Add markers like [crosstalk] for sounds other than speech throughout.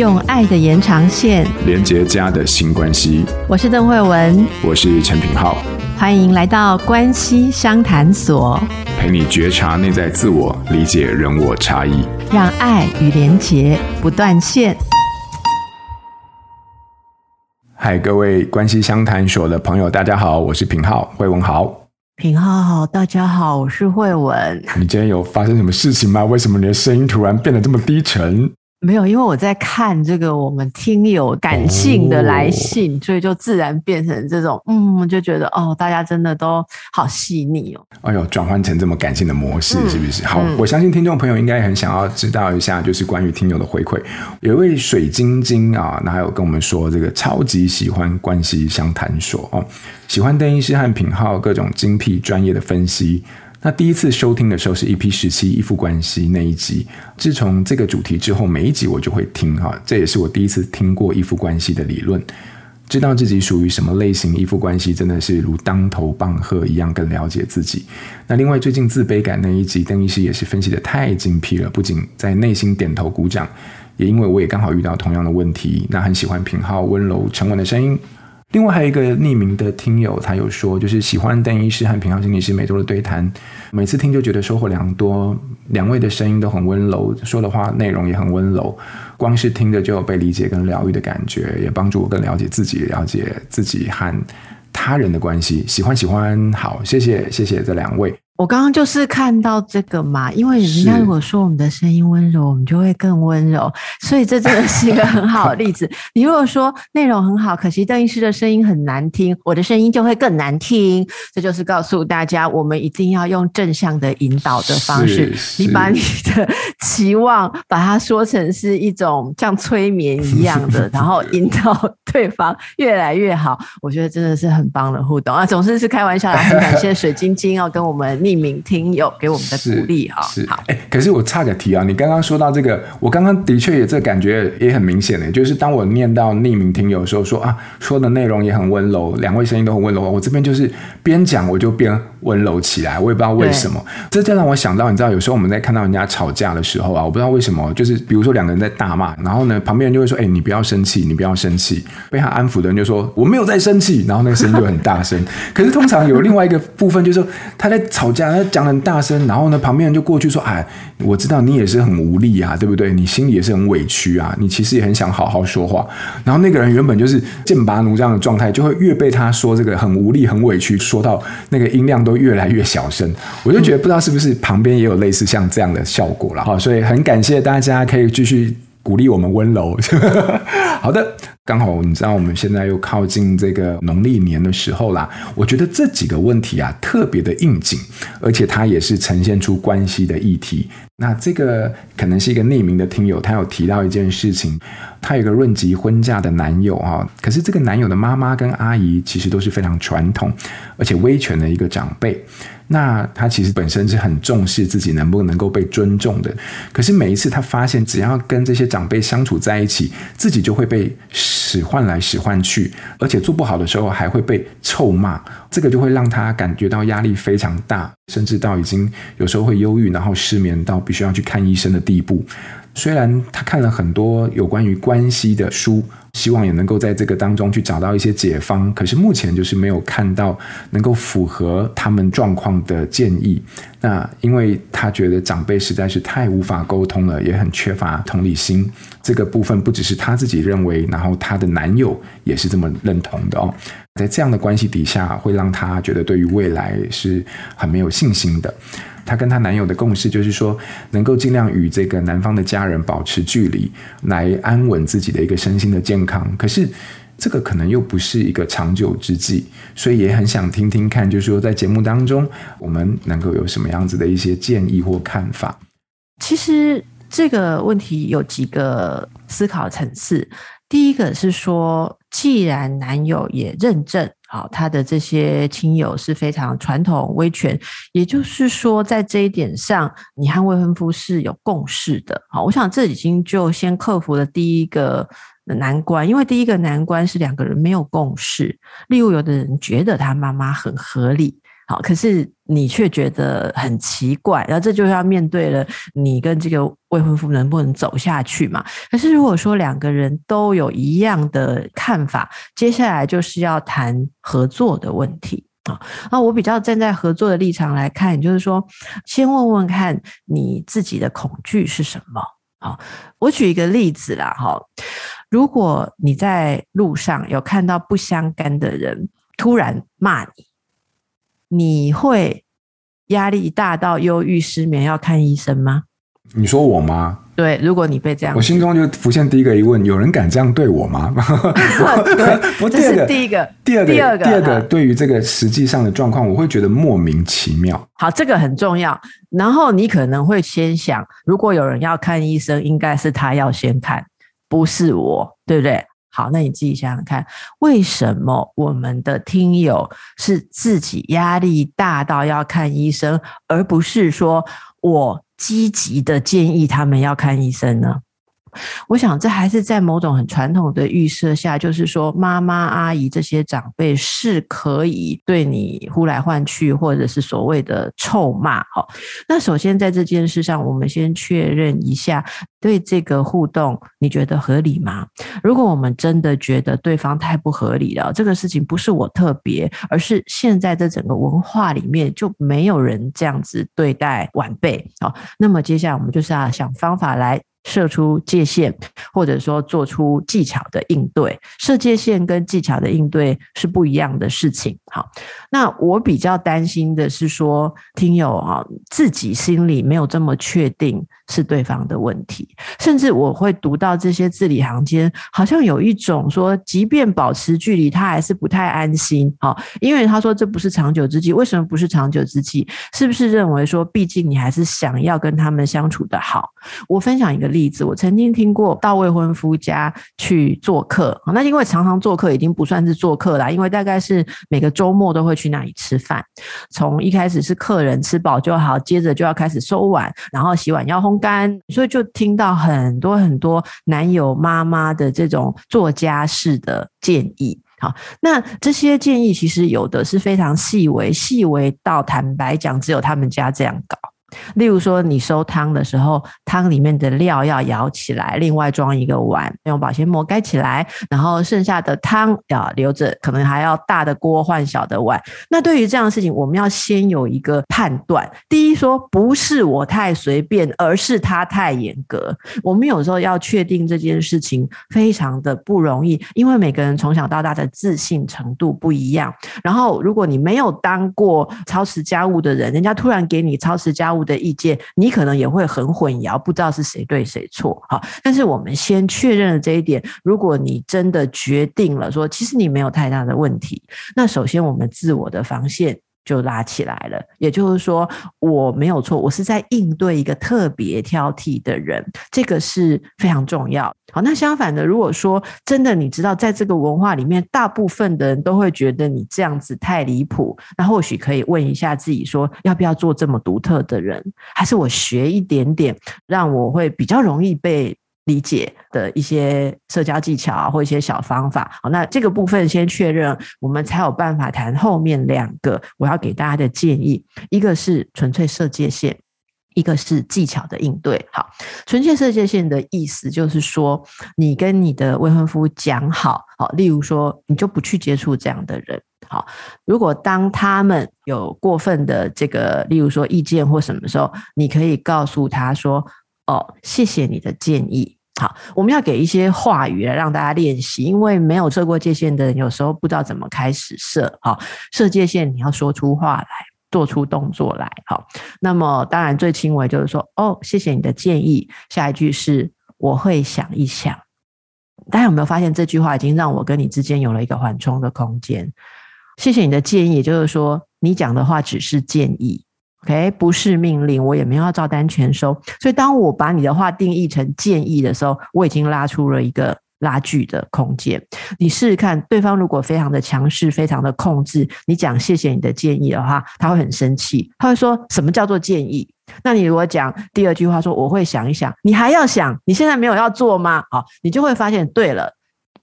用爱的延长线连接家的新关系。我是邓慧文，我是陈品浩，欢迎来到关系相谈所，陪你觉察内在自我，理解人我差异，让爱与连结不断线。嗨，各位关系相谈所的朋友，大家好，我是品浩，慧文好，品浩好，大家好，我是慧文。你今天有发生什么事情吗？为什么你的声音突然变得这么低沉？没有，因为我在看这个我们听友感性的来信，哦、所以就自然变成这种，嗯，就觉得哦，大家真的都好细腻哦。哎呦，转换成这么感性的模式，是不是？嗯、好，我相信听众朋友应该很想要知道一下，就是关于听友的回馈。有一位水晶晶啊，那还有跟我们说，这个超级喜欢关系相谈所哦，喜欢邓医师和品浩各种精辟专业的分析。那第一次收听的时候是 EP 十七依附关系那一集，自从这个主题之后，每一集我就会听哈，这也是我第一次听过依附关系的理论，知道自己属于什么类型依附关系，真的是如当头棒喝一样更了解自己。那另外最近自卑感那一集，邓医师也是分析得太精辟了，不仅在内心点头鼓掌，也因为我也刚好遇到同样的问题，那很喜欢品皓温柔沉稳的声音。另外还有一个匿名的听友，他有说，就是喜欢邓医师和平浩心理师每周的对谈，每次听就觉得收获良多。两位的声音都很温柔，说的话内容也很温柔，光是听着就有被理解跟疗愈的感觉，也帮助我更了解自己，了解自己和他人的关系。喜欢喜欢，好，谢谢谢谢这两位。我刚刚就是看到这个嘛，因为人家如果说我们的声音温柔，我们就会更温柔，所以这真的是一个很好的例子。你如果说内容很好，可惜邓医师的声音很难听，我的声音就会更难听。这就是告诉大家，我们一定要用正向的引导的方式，你把你的期望把它说成是一种像催眠一样的，然后引导对方越来越好。我觉得真的是很棒的互动啊，总是是开玩笑的，很感谢水晶晶要跟我们。匿名听友给我们的鼓励哈，是好。哎，可是我差个题啊，你刚刚说到这个，我刚刚的确也这感觉也很明显的，就是当我念到匿名听友的时候，说啊，说的内容也很温柔，两位声音都很温柔，我这边就是边讲我就边温柔起来，我也不知道为什么，这就让我想到，你知道，有时候我们在看到人家吵架的时候啊，我不知道为什么，就是比如说两个人在大骂，然后呢，旁边人就会说，哎，你不要生气，你不要生气，被他安抚的人就说我没有在生气，然后那个声音就很大声。[laughs] 可是通常有另外一个部分，就是说他在吵架，他讲的很大声，然后呢，旁边人就过去说，哎，我知道你也是很无力啊，对不对？你心里也是很委屈啊，你其实也很想好好说话。然后那个人原本就是剑拔弩张的状态，就会越被他说这个很无力、很委屈，说到那个音量都。越来越小声，我就觉得不知道是不是旁边也有类似像这样的效果了哈，所以很感谢大家可以继续鼓励我们温柔。[laughs] 好的，刚好你知道我们现在又靠近这个农历年的时候啦，我觉得这几个问题啊特别的应景，而且它也是呈现出关系的议题。那这个可能是一个匿名的听友，他有提到一件事情，他有个论及婚嫁的男友哈，可是这个男友的妈妈跟阿姨其实都是非常传统而且威权的一个长辈。那他其实本身是很重视自己能不能够被尊重的，可是每一次他发现，只要跟这些长辈相处在一起，自己就会被使唤来使唤去，而且做不好的时候还会被臭骂，这个就会让他感觉到压力非常大，甚至到已经有时候会忧郁，然后失眠到必须要去看医生的地步。虽然他看了很多有关于关系的书。希望也能够在这个当中去找到一些解方，可是目前就是没有看到能够符合他们状况的建议。那因为他觉得长辈实在是太无法沟通了，也很缺乏同理心。这个部分不只是他自己认为，然后他的男友也是这么认同的哦。在这样的关系底下，会让他觉得对于未来是很没有信心的。她跟她男友的共识就是说，能够尽量与这个男方的家人保持距离，来安稳自己的一个身心的健康。可是这个可能又不是一个长久之计，所以也很想听听看，就是说在节目当中，我们能够有什么样子的一些建议或看法。其实这个问题有几个思考层次。第一个是说，既然男友也认证。好，他的这些亲友是非常传统威权，也就是说，在这一点上，你和未婚夫是有共识的。好，我想这已经就先克服了第一个难关，因为第一个难关是两个人没有共识。例如，有的人觉得他妈妈很合理。好，可是你却觉得很奇怪，然后这就要面对了你跟这个未婚夫能不能走下去嘛？可是如果说两个人都有一样的看法，接下来就是要谈合作的问题啊。那我比较站在合作的立场来看，就是说，先问问看你自己的恐惧是什么。好，我举一个例子啦，哈，如果你在路上有看到不相干的人突然骂你，你会压力大到忧郁失眠要看医生吗？你说我吗？对，如果你被这样，我心中就浮现第一个疑问：有人敢这样对我吗？[laughs] 对，不，这是第一个，第二个，第二个，第二个，对于这个实际上的状况，我会觉得莫名其妙。好，这个很重要。然后你可能会先想，如果有人要看医生，应该是他要先看，不是我，对不对？好，那你自己想想看，为什么我们的听友是自己压力大到要看医生，而不是说我积极的建议他们要看医生呢？我想，这还是在某种很传统的预设下，就是说，妈妈、阿姨这些长辈是可以对你呼来唤去，或者是所谓的臭骂。好，那首先在这件事上，我们先确认一下，对这个互动，你觉得合理吗？如果我们真的觉得对方太不合理了，这个事情不是我特别，而是现在这整个文化里面就没有人这样子对待晚辈。好，那么接下来我们就是要想方法来。设出界限，或者说做出技巧的应对。设界限跟技巧的应对是不一样的事情。好，那我比较担心的是说，听友啊，自己心里没有这么确定是对方的问题，甚至我会读到这些字里行间，好像有一种说，即便保持距离，他还是不太安心。好，因为他说这不是长久之计。为什么不是长久之计？是不是认为说，毕竟你还是想要跟他们相处的好？我分享一个例子，我曾经听过到未婚夫家去做客，那因为常常做客已经不算是做客了，因为大概是每个周末都会去那里吃饭。从一开始是客人吃饱就好，接着就要开始收碗，然后洗碗要烘干，所以就听到很多很多男友妈妈的这种做家事的建议。好，那这些建议其实有的是非常细微，细微到坦白讲，只有他们家这样搞。例如说，你收汤的时候，汤里面的料要舀起来，另外装一个碗，用保鲜膜盖起来，然后剩下的汤要留着，可能还要大的锅换小的碗。那对于这样的事情，我们要先有一个判断。第一，说不是我太随便，而是他太严格。我们有时候要确定这件事情非常的不容易，因为每个人从小到大的自信程度不一样。然后，如果你没有当过操持家务的人，人家突然给你操持家务的意见，你可能也会很混淆，不知道是谁对谁错。好，但是我们先确认了这一点。如果你真的决定了说，其实你没有太大的问题，那首先我们自我的防线就拉起来了。也就是说，我没有错，我是在应对一个特别挑剔的人，这个是非常重要。好，那相反的，如果说真的，你知道，在这个文化里面，大部分的人都会觉得你这样子太离谱，那或许可以问一下自己，说要不要做这么独特的人，还是我学一点点，让我会比较容易被理解的一些社交技巧啊，或一些小方法。好，那这个部分先确认，我们才有办法谈后面两个我要给大家的建议，一个是纯粹设界限。一个是技巧的应对，好，纯粹设界限的意思就是说，你跟你的未婚夫讲好，好，例如说，你就不去接触这样的人，好，如果当他们有过分的这个，例如说意见或什么时候，你可以告诉他说，哦，谢谢你的建议，好，我们要给一些话语来让大家练习，因为没有设过界限的人，有时候不知道怎么开始设，好，设界限你要说出话来。做出动作来，好。那么当然最轻微就是说，哦，谢谢你的建议。下一句是我会想一想。大家有没有发现这句话已经让我跟你之间有了一个缓冲的空间？谢谢你的建议，也就是说你讲的话只是建议，OK，不是命令，我也没有要照单全收。所以当我把你的话定义成建议的时候，我已经拉出了一个。拉锯的空间，你试试看，对方如果非常的强势，非常的控制，你讲谢谢你的建议的话，他会很生气，他会说什么叫做建议？那你如果讲第二句话说我会想一想，你还要想？你现在没有要做吗？好，你就会发现，对了，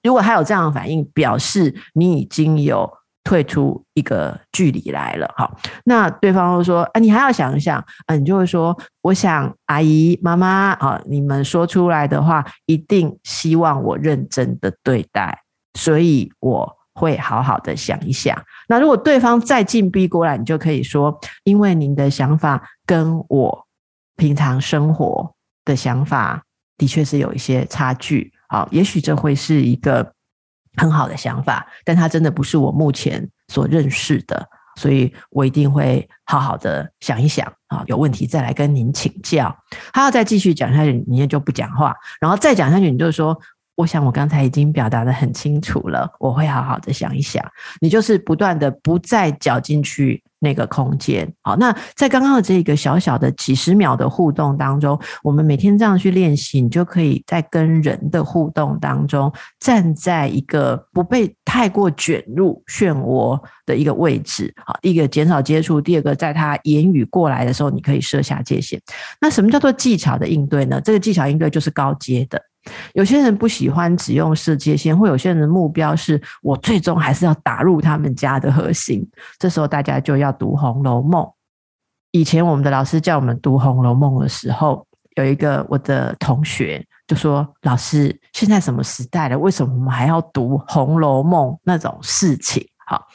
如果他有这样的反应，表示你已经有退出一个距离来了。好，那对方会说啊，你还要想一想啊，你就会说，我想阿姨妈妈啊，你们说出来的话一定希望我认真的对待，所以我会好好的想一想。那如果对方再进逼过来，你就可以说，因为您的想法跟我平常生活的想法的确是有一些差距。好，也许这会是一个很好的想法，但他真的不是我目前所认识的，所以我一定会好好的想一想啊，有问题再来跟您请教。他要再继续讲下去，你也就不讲话，然后再讲下去，你就说。我想我刚才已经表达得很清楚了，我会好好的想一想。你就是不断的不再搅进去那个空间。好，那在刚刚的这个小小的几十秒的互动当中，我们每天这样去练习，你就可以在跟人的互动当中，站在一个不被太过卷入漩涡的一个位置。好，第一个减少接触，第二个在他言语过来的时候，你可以设下界限。那什么叫做技巧的应对呢？这个技巧应对就是高阶的。有些人不喜欢只用世界线，或有些人的目标是我最终还是要打入他们家的核心。这时候大家就要读《红楼梦》。以前我们的老师叫我们读《红楼梦》的时候，有一个我的同学就说：“老师，现在什么时代了？为什么我们还要读《红楼梦》那种事情？”好，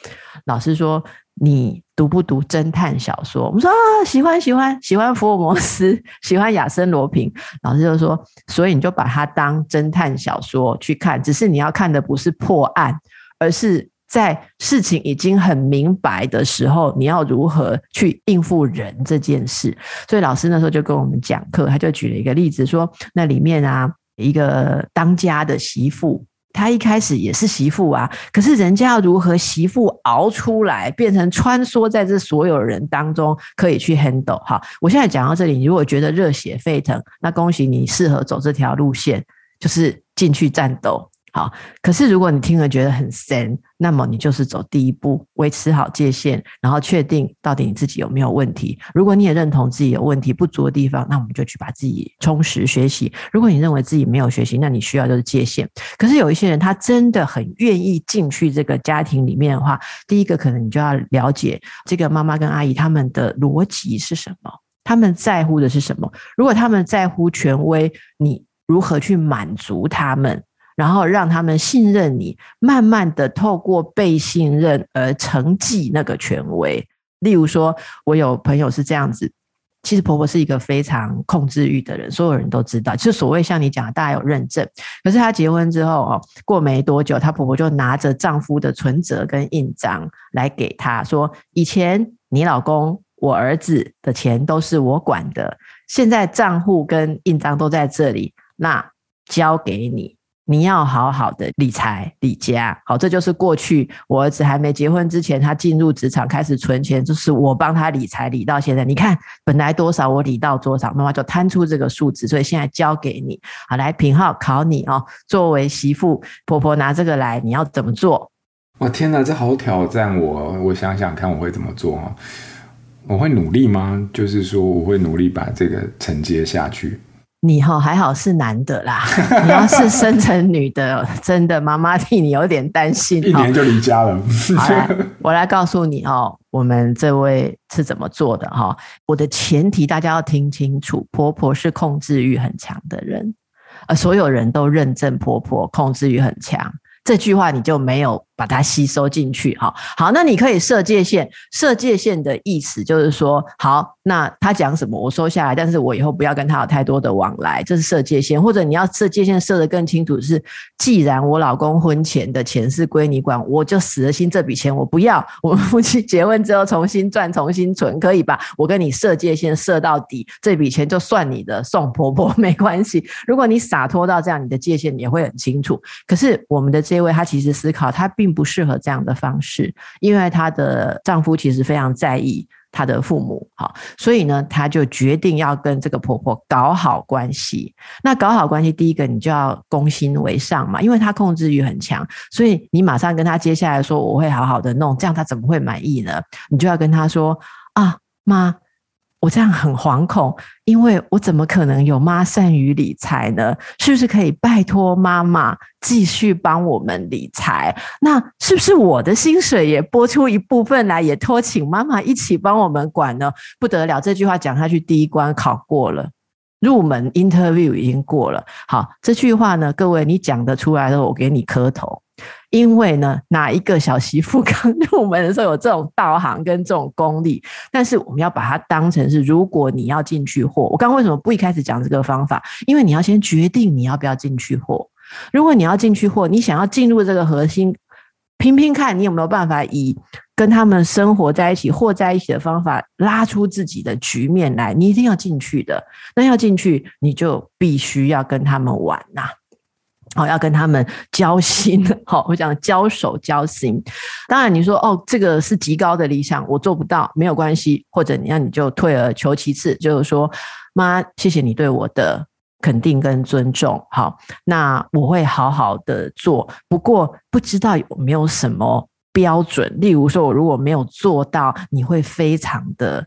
老师说。你读不读侦探小说？我们说啊，喜欢喜欢喜欢福尔摩斯，[laughs] 喜欢亚森罗平。老师就说，所以你就把它当侦探小说去看，只是你要看的不是破案，而是在事情已经很明白的时候，你要如何去应付人这件事。所以老师那时候就跟我们讲课，他就举了一个例子说，那里面啊，一个当家的媳妇。他一开始也是媳妇啊，可是人家要如何媳妇熬出来，变成穿梭在这所有人当中，可以去 handle。好，我现在讲到这里，你如果觉得热血沸腾，那恭喜你适合走这条路线，就是进去战斗。好，可是如果你听了觉得很神，那么你就是走第一步，维持好界限，然后确定到底你自己有没有问题。如果你也认同自己有问题不足的地方，那我们就去把自己充实学习。如果你认为自己没有学习，那你需要就是界限。可是有一些人他真的很愿意进去这个家庭里面的话，第一个可能你就要了解这个妈妈跟阿姨他们的逻辑是什么，他们在乎的是什么。如果他们在乎权威，你如何去满足他们？然后让他们信任你，慢慢的透过被信任而承继那个权威。例如说，我有朋友是这样子，其实婆婆是一个非常控制欲的人，所有人都知道。就所谓像你讲，大家有认证。可是她结婚之后哦，过没多久，她婆婆就拿着丈夫的存折跟印章来给她说：“以前你老公、我儿子的钱都是我管的，现在账户跟印章都在这里，那交给你。”你要好好的理财理家，好，这就是过去我儿子还没结婚之前，他进入职场开始存钱，就是我帮他理财理到现在。你看本来多少，我理到多少，妈妈就摊出这个数字，所以现在交给你。好，来品浩考你哦，作为媳妇，婆婆拿这个来，你要怎么做？哇，天哪，这好挑战我！我想想看，我会怎么做哦？我会努力吗？就是说，我会努力把这个承接下去。你哈还好是男的啦，[laughs] 你要是生成女的，真的妈妈替你有点担心。一年就离家了。[laughs] 好来，我来告诉你哦，我们这位是怎么做的哈。我的前提大家要听清楚，婆婆是控制欲很强的人，呃，所有人都认证婆婆控制欲很强，这句话你就没有。把它吸收进去，好，好，那你可以设界限。设界限的意思就是说，好，那他讲什么我收下来，但是我以后不要跟他有太多的往来，这是设界限。或者你要设界限设得更清楚，是既然我老公婚前的钱是归你管，我就死了心这笔钱我不要。我们夫妻结婚之后重新赚、重新存，可以吧？我跟你设界限设到底，这笔钱就算你的，送婆婆 [laughs] 没关系。如果你洒脱到这样，你的界限也会很清楚。可是我们的这位他其实思考，他并。不适合这样的方式，因为她的丈夫其实非常在意她的父母，好，所以呢，她就决定要跟这个婆婆搞好关系。那搞好关系，第一个你就要攻心为上嘛，因为她控制欲很强，所以你马上跟她接下来说我会好好的弄，这样她怎么会满意呢？你就要跟她说啊，妈，我这样很惶恐，因为我怎么可能有妈善于理财呢？是不是可以拜托妈妈继续帮我们理财？那是不是我的薪水也拨出一部分来，也托请妈妈一起帮我们管呢？不得了，这句话讲下去，第一关考过了，入门 interview 已经过了。好，这句话呢，各位你讲得出来的，我给你磕头。因为呢，哪一个小媳妇 [laughs] 刚入门的时候有这种道行跟这种功力？但是我们要把它当成是，如果你要进去货，我刚为什么不一开始讲这个方法？因为你要先决定你要不要进去货。如果你要进去货，你想要进入这个核心，拼拼看你有没有办法以跟他们生活在一起、或在一起的方法，拉出自己的局面来。你一定要进去的。那要进去，你就必须要跟他们玩呐、好，要跟他们交心。好，我讲交手交心。当然，你说哦，这个是极高的理想，我做不到，没有关系。或者你要你就退而求其次，就是说，妈，谢谢你对我的肯定跟尊重。好，那我会好好的做。不过，不知道有没有什么标准？例如说，我如果没有做到，你会非常的。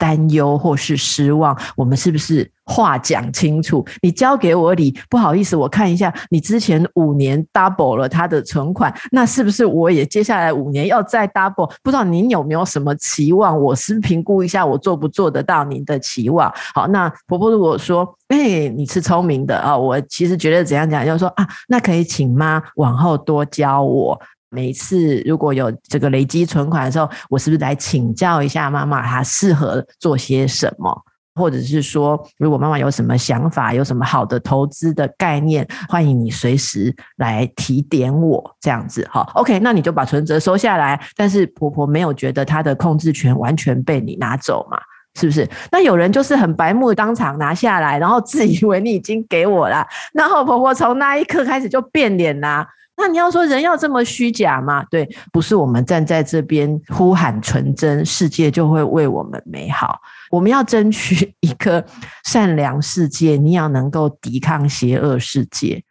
担忧或是失望，我们是不是话讲清楚？你交给我理，不好意思，我看一下你之前五年 double 了他的存款，那是不是我也接下来五年要再 double？不知道您有没有什么期望？我是评估一下我做不做得到您的期望。好，那婆婆如果说，哎、你是聪明的啊，我其实觉得怎样讲，就是说啊，那可以请妈往后多教我。每次如果有这个累积存款的时候，我是不是来请教一下妈妈，她适合做些什么？或者是说，如果妈妈有什么想法，有什么好的投资的概念，欢迎你随时来提点我。这样子，好，OK，那你就把存折收下来。但是婆婆没有觉得她的控制权完全被你拿走嘛？是不是？那有人就是很白目，当场拿下来，然后自以为你已经给我了，[laughs] 然后婆婆从那一刻开始就变脸啦。那你要说人要这么虚假吗？对，不是我们站在这边呼喊纯真，世界就会为我们美好。我们要争取一个善良世界，你要能够抵抗邪恶世界。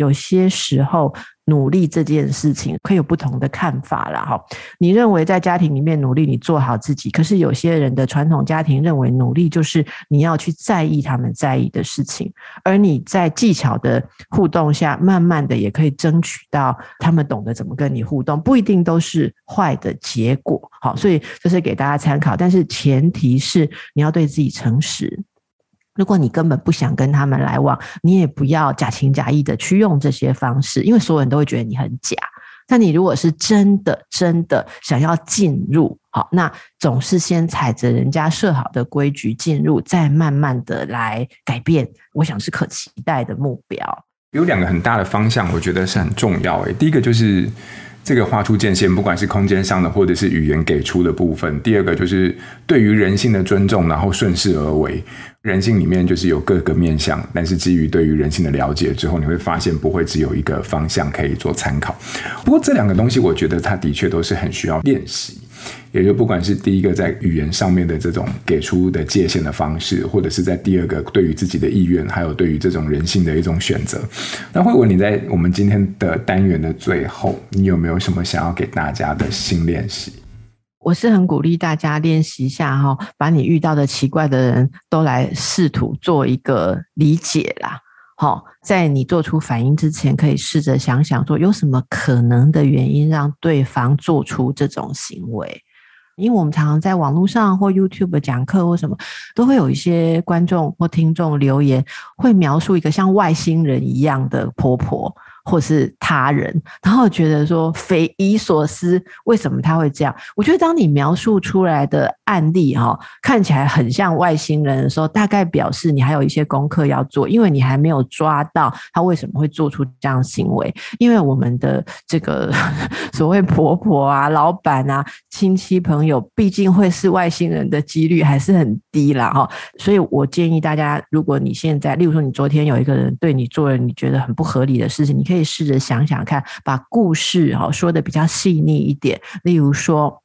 有些时候，努力这件事情可以有不同的看法啦。哈。你认为在家庭里面努力，你做好自己，可是有些人的传统家庭认为努力就是你要去在意他们在意的事情，而你在技巧的互动下，慢慢的也可以争取到他们懂得怎么跟你互动，不一定都是坏的结果。好，所以这是给大家参考，但是前提是你要对自己诚实。如果你根本不想跟他们来往，你也不要假情假意的去用这些方式，因为所有人都会觉得你很假。但你如果是真的真的想要进入，好，那总是先踩着人家设好的规矩进入，再慢慢的来改变，我想是可期待的目标。有两个很大的方向，我觉得是很重要诶。第一个就是。这个画出界限，不管是空间上的，或者是语言给出的部分。第二个就是对于人性的尊重，然后顺势而为。人性里面就是有各个面向，但是基于对于人性的了解之后，你会发现不会只有一个方向可以做参考。不过这两个东西，我觉得它的确都是很需要练习。也就不管是第一个在语言上面的这种给出的界限的方式，或者是在第二个对于自己的意愿，还有对于这种人性的一种选择。那慧文，你在我们今天的单元的最后，你有没有什么想要给大家的新练习？我是很鼓励大家练习一下哈，把你遇到的奇怪的人都来试图做一个理解啦。好，在你做出反应之前，可以试着想想说，有什么可能的原因让对方做出这种行为？因为我们常常在网络上或 YouTube 讲课或什么，都会有一些观众或听众留言，会描述一个像外星人一样的婆婆。或是他人，然后觉得说匪夷所思，为什么他会这样？我觉得当你描述出来的案例哈，看起来很像外星人的时候，大概表示你还有一些功课要做，因为你还没有抓到他为什么会做出这样行为。因为我们的这个 [laughs] 所谓婆婆啊、老板啊、亲戚朋友，毕竟会是外星人的几率还是很低啦哈。所以我建议大家，如果你现在，例如说你昨天有一个人对你做了你觉得很不合理的事情，你可以。试着想想看，把故事哈说的比较细腻一点。例如说，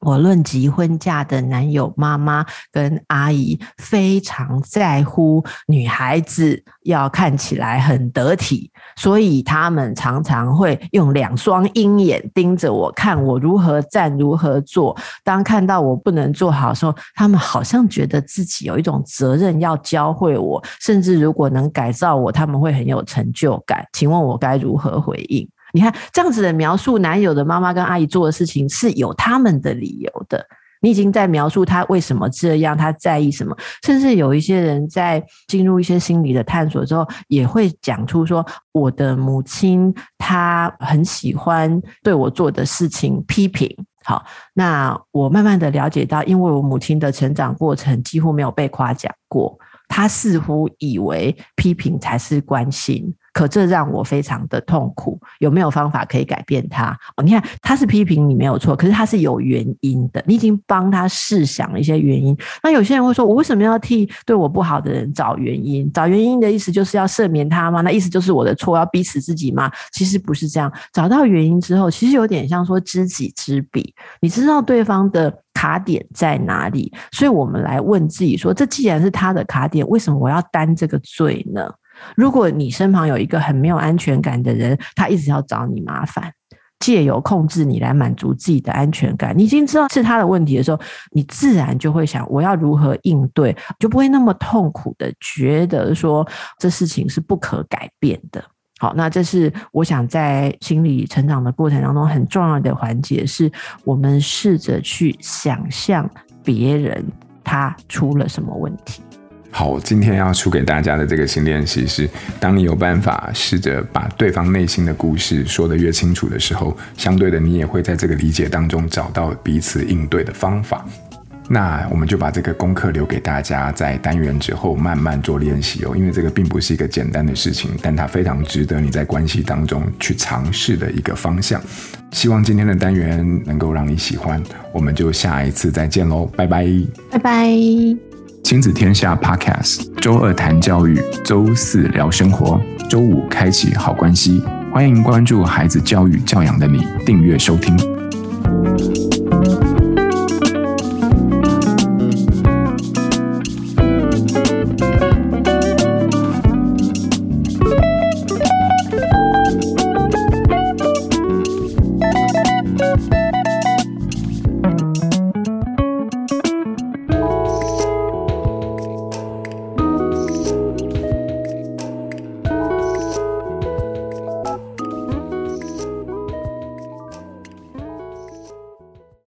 我论及婚嫁的男友妈妈跟阿姨非常在乎女孩子要看起来很得体，所以他们常常会用两双鹰眼盯着我看我如何站如何坐。当看到我不能做好的时候，他们好像觉得自己有一种责任要教会我，甚至如果能改造我，他们会很有成就感。请问我该如何回应？你看这样子的描述，男友的妈妈跟阿姨做的事情是有他们的理由的。你已经在描述他为什么这样，他在意什么，甚至有一些人在进入一些心理的探索之后，也会讲出说，我的母亲她很喜欢对我做的事情批评。好，那我慢慢的了解到，因为我母亲的成长过程几乎没有被夸奖过，她似乎以为批评才是关心。可这让我非常的痛苦，有没有方法可以改变他？哦，你看他是批评你没有错，可是他是有原因的，你已经帮他试想了一些原因。那有些人会说，我为什么要替对我不好的人找原因？找原因的意思就是要赦免他吗？那意思就是我的错，要逼死自己吗？其实不是这样。找到原因之后，其实有点像说知己知彼，你知道对方的卡点在哪里，所以我们来问自己说，这既然是他的卡点，为什么我要担这个罪呢？如果你身旁有一个很没有安全感的人，他一直要找你麻烦，借由控制你来满足自己的安全感，你已经知道是他的问题的时候，你自然就会想我要如何应对，就不会那么痛苦的觉得说这事情是不可改变的。好，那这是我想在心理成长的过程当中很重要的环节，是我们试着去想象别人他出了什么问题。好，今天要出给大家的这个新练习是：当你有办法试着把对方内心的故事说得越清楚的时候，相对的，你也会在这个理解当中找到彼此应对的方法。那我们就把这个功课留给大家，在单元之后慢慢做练习哦。因为这个并不是一个简单的事情，但它非常值得你在关系当中去尝试的一个方向。希望今天的单元能够让你喜欢，我们就下一次再见喽，拜拜，拜拜。亲子天下 Podcast，周二谈教育，周四聊生活，周五开启好关系。欢迎关注孩子教育教养的你，订阅收听。